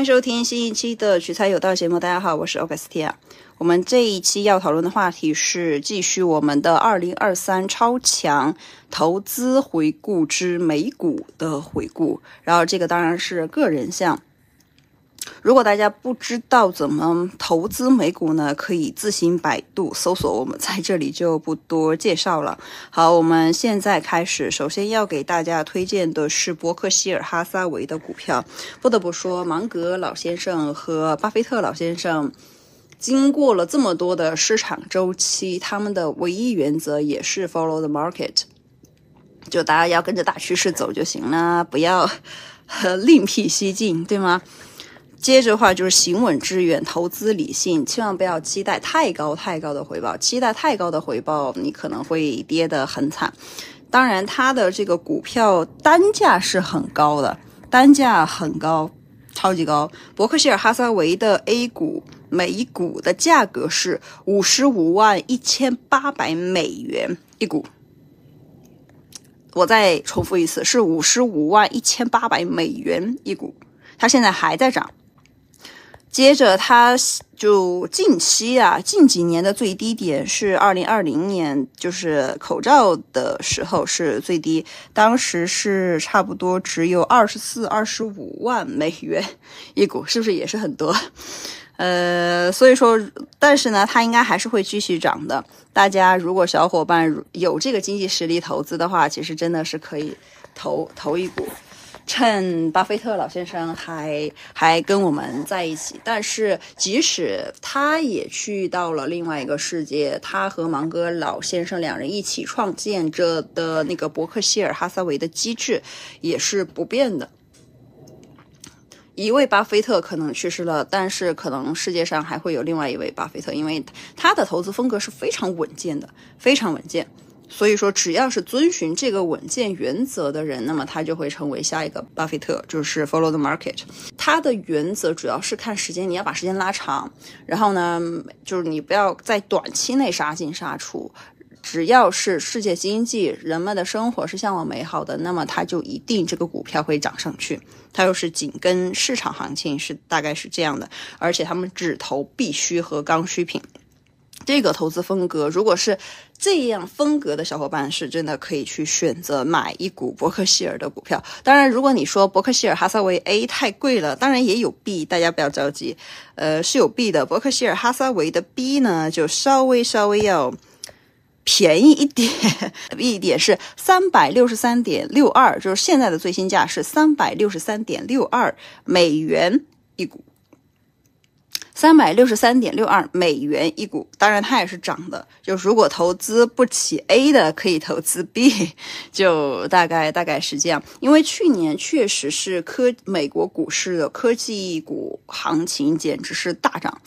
欢迎收听新一期的取材有道节目。大家好，我是欧克斯提亚。我们这一期要讨论的话题是继续我们的二零二三超强投资回顾之美股的回顾。然后这个当然是个人项。如果大家不知道怎么投资美股呢，可以自行百度搜索，我们在这里就不多介绍了。好，我们现在开始。首先要给大家推荐的是伯克希尔哈撒韦的股票。不得不说，芒格老先生和巴菲特老先生经过了这么多的市场周期，他们的唯一原则也是 follow the market，就大家要跟着大趋势走就行了，不要另辟蹊径，对吗？接着话就是行稳致远，投资理性，千万不要期待太高太高的回报，期待太高的回报，你可能会跌得很惨。当然，它的这个股票单价是很高的，单价很高，超级高。伯克希尔哈撒韦的 A 股每一股的价格是五十五万一千八百美元一股。我再重复一次，是五十五万一千八百美元一股，它现在还在涨。接着，它就近期啊，近几年的最低点是二零二零年，就是口罩的时候是最低，当时是差不多只有二十四、二十五万美元一股，是不是也是很多？呃，所以说，但是呢，它应该还是会继续涨的。大家如果小伙伴有这个经济实力投资的话，其实真的是可以投投一股。趁巴菲特老先生还还跟我们在一起，但是即使他也去到了另外一个世界，他和芒格老先生两人一起创建着的那个伯克希尔哈撒韦的机制也是不变的。一位巴菲特可能去世了，但是可能世界上还会有另外一位巴菲特，因为他的投资风格是非常稳健的，非常稳健。所以说，只要是遵循这个稳健原则的人，那么他就会成为下一个巴菲特，就是 follow the market。他的原则主要是看时间，你要把时间拉长，然后呢，就是你不要在短期内杀进杀出。只要是世界经济、人们的生活是向往美好的，那么它就一定这个股票会涨上去。它又是紧跟市场行情，是大概是这样的。而且他们只投必需和刚需品。这个投资风格，如果是这样风格的小伙伴，是真的可以去选择买一股伯克希尔的股票。当然，如果你说伯克希尔哈撒韦 A 太贵了，当然也有 B，大家不要着急，呃，是有 B 的。伯克希尔哈撒韦的 B 呢，就稍微稍微要便宜一点，一点是三百六十三点六二，就是现在的最新价是三百六十三点六二美元一股。三百六十三点六二美元一股，当然它也是涨的。就如果投资不起 A 的，可以投资 B，就大概大概是这样。因为去年确实是科美国股市的科技股行情简直是大涨。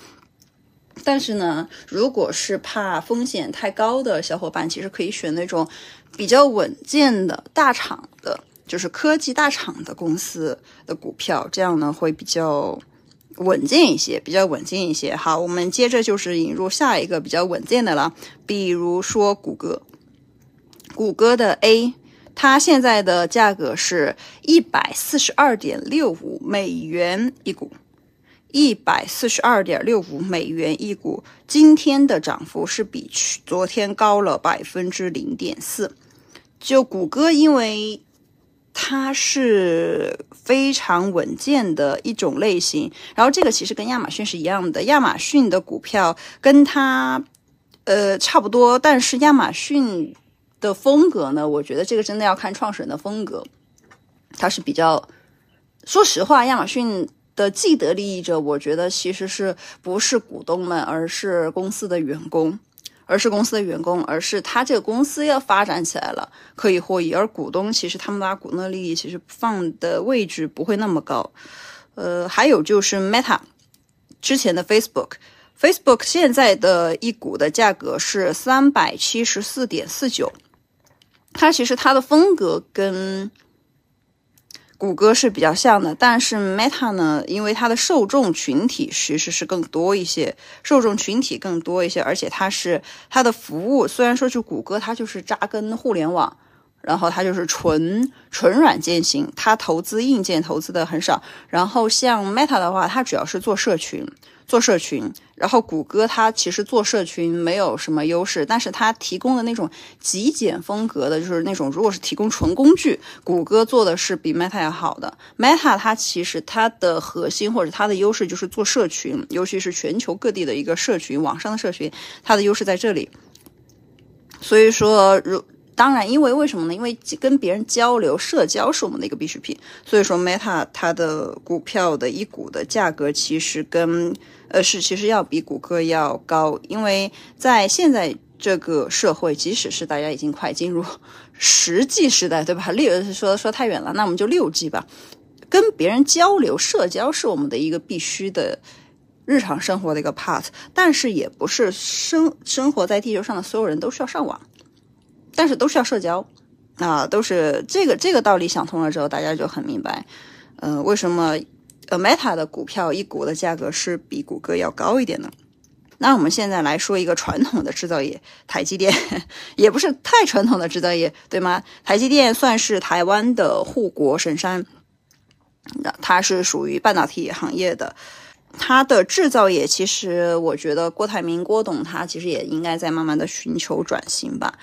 但是呢，如果是怕风险太高的小伙伴，其实可以选那种比较稳健的大厂的，就是科技大厂的公司的股票，这样呢会比较。稳健一些，比较稳健一些。好，我们接着就是引入下一个比较稳健的了，比如说谷歌。谷歌的 A，它现在的价格是一百四十二点六五美元一股，一百四十二点六五美元一股。今天的涨幅是比去昨天高了百分之零点四。就谷歌，因为它是非常稳健的一种类型，然后这个其实跟亚马逊是一样的，亚马逊的股票跟它呃差不多，但是亚马逊的风格呢，我觉得这个真的要看创始人的风格，它是比较，说实话，亚马逊的既得利益者，我觉得其实是不是股东们，而是公司的员工。而是公司的员工，而是他这个公司要发展起来了，可以获益。而股东其实他们把股东的利益其实放的位置不会那么高。呃，还有就是 Meta 之前的 Facebook，Facebook 现在的一股的价格是三百七十四点四九，它其实它的风格跟。谷歌是比较像的，但是 Meta 呢，因为它的受众群体其实是更多一些，受众群体更多一些，而且它是它的服务，虽然说是谷歌，它就是扎根互联网，然后它就是纯纯软件型，它投资硬件投资的很少。然后像 Meta 的话，它主要是做社群。做社群，然后谷歌它其实做社群没有什么优势，但是它提供的那种极简风格的，就是那种如果是提供纯工具，谷歌做的是比 Meta 要好的。Meta 它其实它的核心或者它的优势就是做社群，尤其是全球各地的一个社群，网上的社群，它的优势在这里。所以说，如当然，因为为什么呢？因为跟别人交流、社交是我们的一个必需品。所以说，Meta 它的股票的一股的价格其实跟呃是其实要比谷歌要高，因为在现在这个社会，即使是大家已经快进入十 G 时代，对吧？六说说太远了，那我们就六 G 吧。跟别人交流、社交是我们的一个必须的日常生活的一个 part，但是也不是生生活在地球上的所有人都需要上网。但是都是要社交，啊，都是这个这个道理想通了之后，大家就很明白，嗯，为什么呃 Meta 的股票一股的价格是比谷歌要高一点呢？那我们现在来说一个传统的制造业，台积电 也不是太传统的制造业，对吗？台积电算是台湾的护国神山，那它是属于半导体行业的，它的制造业其实我觉得郭台铭郭董他其实也应该在慢慢的寻求转型吧。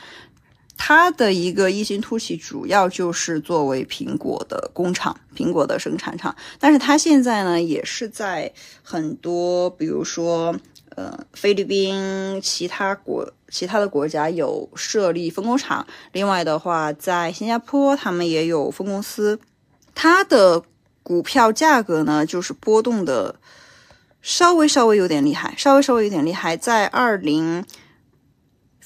它的一个异星突起，主要就是作为苹果的工厂、苹果的生产厂。但是它现在呢，也是在很多，比如说，呃，菲律宾其他国、其他的国家有设立分工厂。另外的话，在新加坡，他们也有分公司。它的股票价格呢，就是波动的稍微稍微有点厉害，稍微稍微有点厉害，在二零。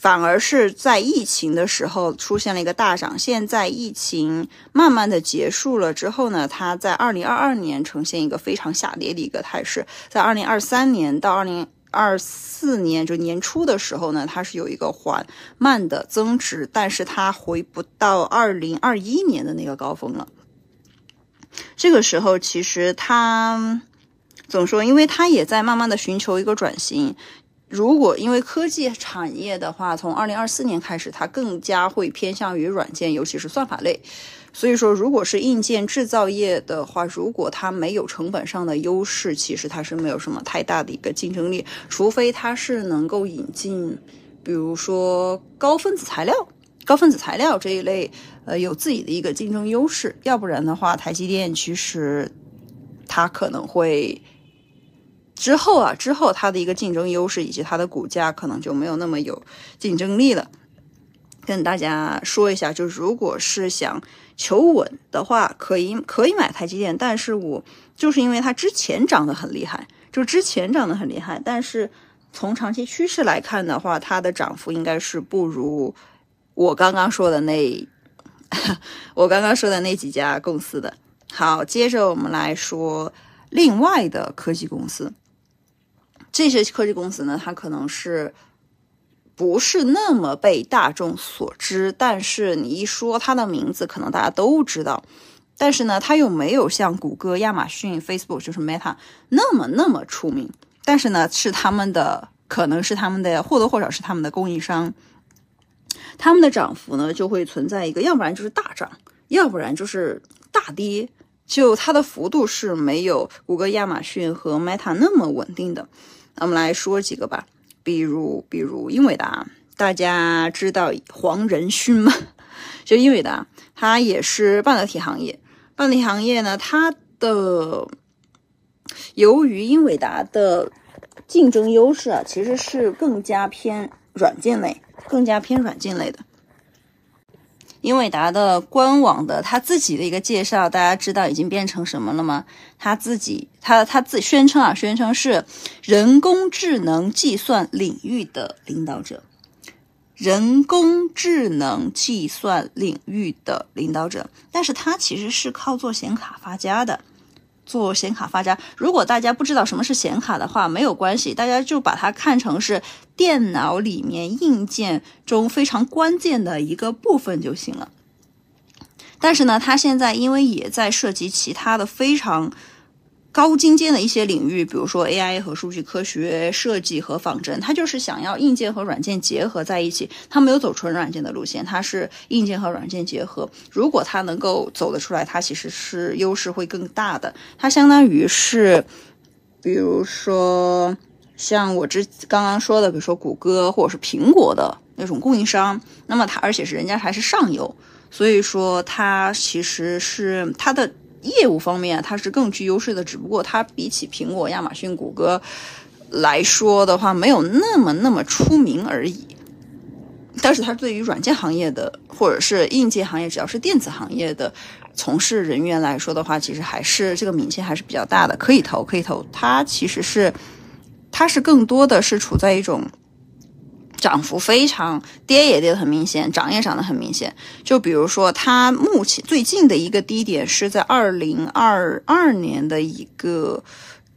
反而是在疫情的时候出现了一个大涨，现在疫情慢慢的结束了之后呢，它在二零二二年呈现一个非常下跌的一个态势，在二零二三年到二零二四年就年初的时候呢，它是有一个缓慢的增值，但是它回不到二零二一年的那个高峰了。这个时候其实它怎么说？因为它也在慢慢的寻求一个转型。如果因为科技产业的话，从二零二四年开始，它更加会偏向于软件，尤其是算法类。所以说，如果是硬件制造业的话，如果它没有成本上的优势，其实它是没有什么太大的一个竞争力。除非它是能够引进，比如说高分子材料、高分子材料这一类，呃，有自己的一个竞争优势。要不然的话，台积电其实它可能会。之后啊，之后它的一个竞争优势以及它的股价可能就没有那么有竞争力了。跟大家说一下，就是如果是想求稳的话，可以可以买台积电，但是我就是因为它之前涨得很厉害，就之前涨得很厉害，但是从长期趋势来看的话，它的涨幅应该是不如我刚刚说的那 我刚刚说的那几家公司的。好，接着我们来说另外的科技公司。这些科技公司呢，它可能是不是那么被大众所知，但是你一说它的名字，可能大家都知道。但是呢，它又没有像谷歌、亚马逊、Facebook 就是 Meta 那么那么出名。但是呢，是他们的，可能是他们的或多或少是他们的供应商。他们的涨幅呢，就会存在一个，要不然就是大涨，要不然就是大跌，就它的幅度是没有谷歌、亚马逊和 Meta 那么稳定的。那我们来说几个吧，比如比如英伟达，大家知道黄仁勋吗？就英伟达，它也是半导体行业。半导体行业呢，它的由于英伟达的竞争优势啊，其实是更加偏软件类，更加偏软件类的。英伟达的官网的他自己的一个介绍，大家知道已经变成什么了吗？他自己，他他自宣称啊，宣称是人工智能计算领域的领导者，人工智能计算领域的领导者。但是他其实是靠做显卡发家的。做显卡发家，如果大家不知道什么是显卡的话，没有关系，大家就把它看成是电脑里面硬件中非常关键的一个部分就行了。但是呢，它现在因为也在涉及其他的非常高精尖的一些领域，比如说 AI 和数据科学、设计和仿真，它就是想要硬件和软件结合在一起。它没有走纯软件的路线，它是硬件和软件结合。如果它能够走得出来，它其实是优势会更大的。它相当于是，比如说像我之刚刚说的，比如说谷歌或者是苹果的那种供应商，那么它而且是人家还是上游，所以说它其实是它的。业务方面，它是更具优势的，只不过它比起苹果、亚马逊、谷歌来说的话，没有那么那么出名而已。但是它对于软件行业的，或者是硬件行业，只要是电子行业的从事人员来说的话，其实还是这个名气还是比较大的，可以投，可以投。它其实是，它是更多的是处在一种。涨幅非常，跌也跌得很明显，涨也涨得很明显。就比如说，它目前最近的一个低点是在二零二二年的一个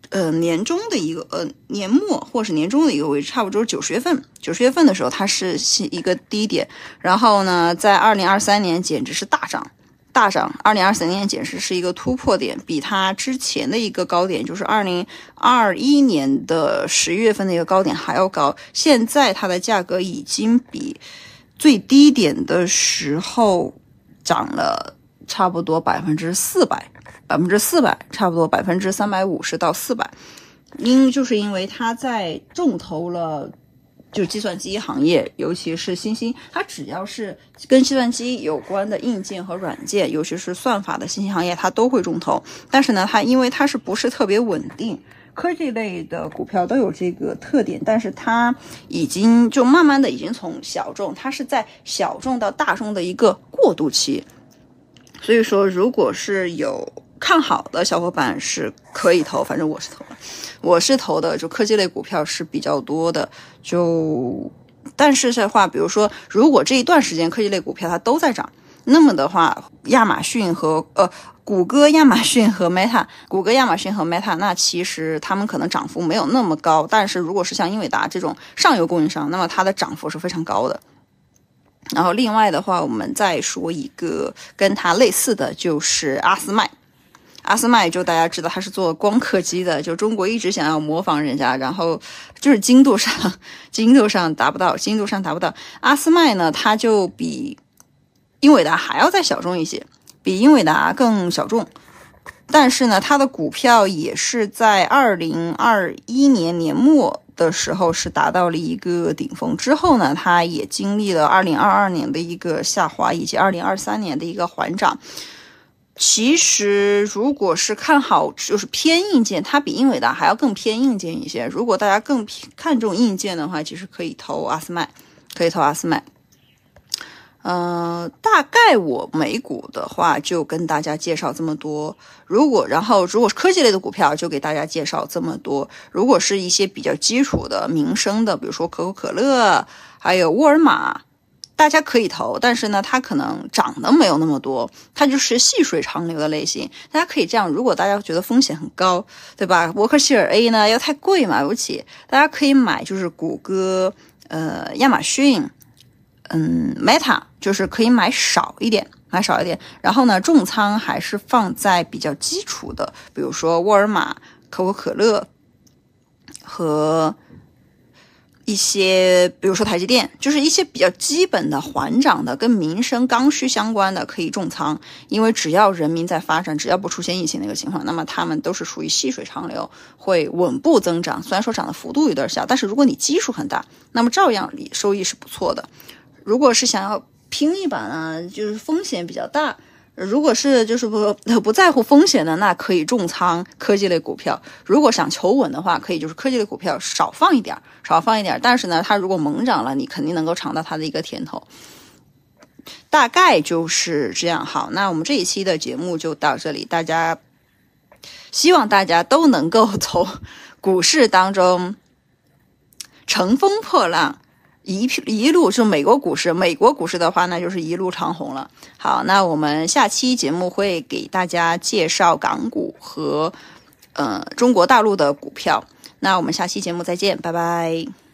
呃年中的一个呃年末或是年中的一个位置，差不多九十月份。九十月份的时候，它是一个低点，然后呢，在二零二三年简直是大涨。大涨，二零二三年简直是一个突破点，比它之前的一个高点，就是二零二一年的十一月份的一个高点还要高。现在它的价格已经比最低点的时候涨了差不多百分之四百，百分之四百，差不多百分之三百五十到四百。因就是因为它在重投了。就计算机行业，尤其是新兴，它只要是跟计算机有关的硬件和软件，尤其是算法的新兴行业，它都会中投。但是呢，它因为它是不是特别稳定，科技类的股票都有这个特点。但是它已经就慢慢的已经从小众，它是在小众到大众的一个过渡期。所以说，如果是有看好的小伙伴是可以投，反正我是投了。我是投的，就科技类股票是比较多的。就，但是的话，比如说，如果这一段时间科技类股票它都在涨，那么的话，亚马逊和呃，谷歌、亚马逊和 Meta，谷歌、亚马逊和 Meta，那其实他们可能涨幅没有那么高。但是如果是像英伟达这种上游供应商，那么它的涨幅是非常高的。然后另外的话，我们再说一个跟它类似的就是阿斯麦。阿斯麦就大家知道他是做光刻机的，就中国一直想要模仿人家，然后就是精度上精度上达不到，精度上达不到。阿斯麦呢，它就比英伟达还要再小众一些，比英伟达更小众。但是呢，它的股票也是在二零二一年年末的时候是达到了一个顶峰，之后呢，它也经历了二零二二年的一个下滑，以及二零二三年的一个缓涨。其实，如果是看好，就是偏硬件，它比英伟达还要更偏硬件一些。如果大家更看重硬件的话，其实可以投阿斯麦，可以投阿斯麦。嗯，大概我美股的话就跟大家介绍这么多。如果然后如果是科技类的股票，就给大家介绍这么多。如果是一些比较基础的民生的，比如说可口可乐，还有沃尔玛。大家可以投，但是呢，它可能涨的没有那么多，它就是细水长流的类型。大家可以这样，如果大家觉得风险很高，对吧？伯克希尔 A 呢又太贵，买不起，大家可以买就是谷歌、呃亚马逊、嗯 Meta，就是可以买少一点，买少一点。然后呢，重仓还是放在比较基础的，比如说沃尔玛、可口可乐和。一些，比如说台积电，就是一些比较基本的缓涨的、跟民生刚需相关的，可以重仓。因为只要人民在发展，只要不出现疫情那个情况，那么他们都是属于细水长流，会稳步增长。虽然说涨的幅度有点小，但是如果你基数很大，那么照样你收益是不错的。如果是想要拼一把呢，就是风险比较大。如果是就是不 不在乎风险的，那可以重仓科技类股票。如果想求稳的话，可以就是科技类股票少放一点，少放一点。但是呢，它如果猛涨了，你肯定能够尝到它的一个甜头。大概就是这样。好，那我们这一期的节目就到这里。大家希望大家都能够从股市当中乘风破浪。一一路就美国股市，美国股市的话，那就是一路长虹了。好，那我们下期节目会给大家介绍港股和呃中国大陆的股票。那我们下期节目再见，拜拜。